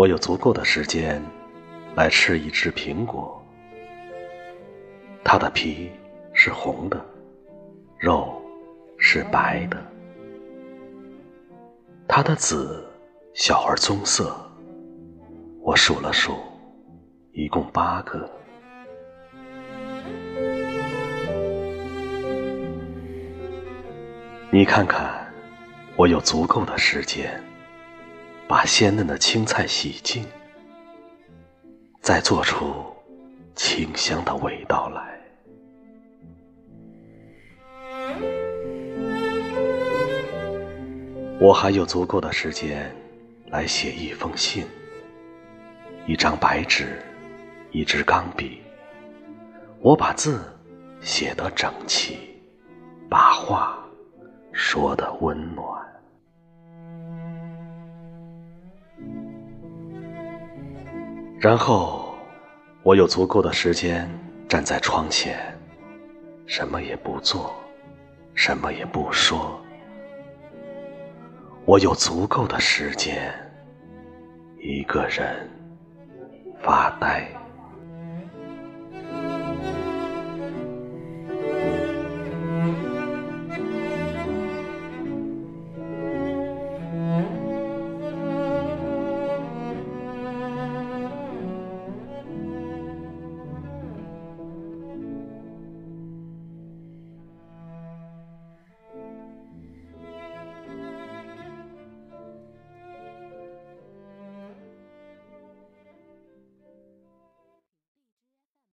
我有足够的时间来吃一只苹果，它的皮是红的，肉是白的，它的籽小而棕色。我数了数，一共八个。你看看，我有足够的时间。把鲜嫩的青菜洗净，再做出清香的味道来。我还有足够的时间来写一封信，一张白纸，一支钢笔。我把字写得整齐，把话说得温暖。然后，我有足够的时间站在窗前，什么也不做，什么也不说。我有足够的时间，一个人发呆。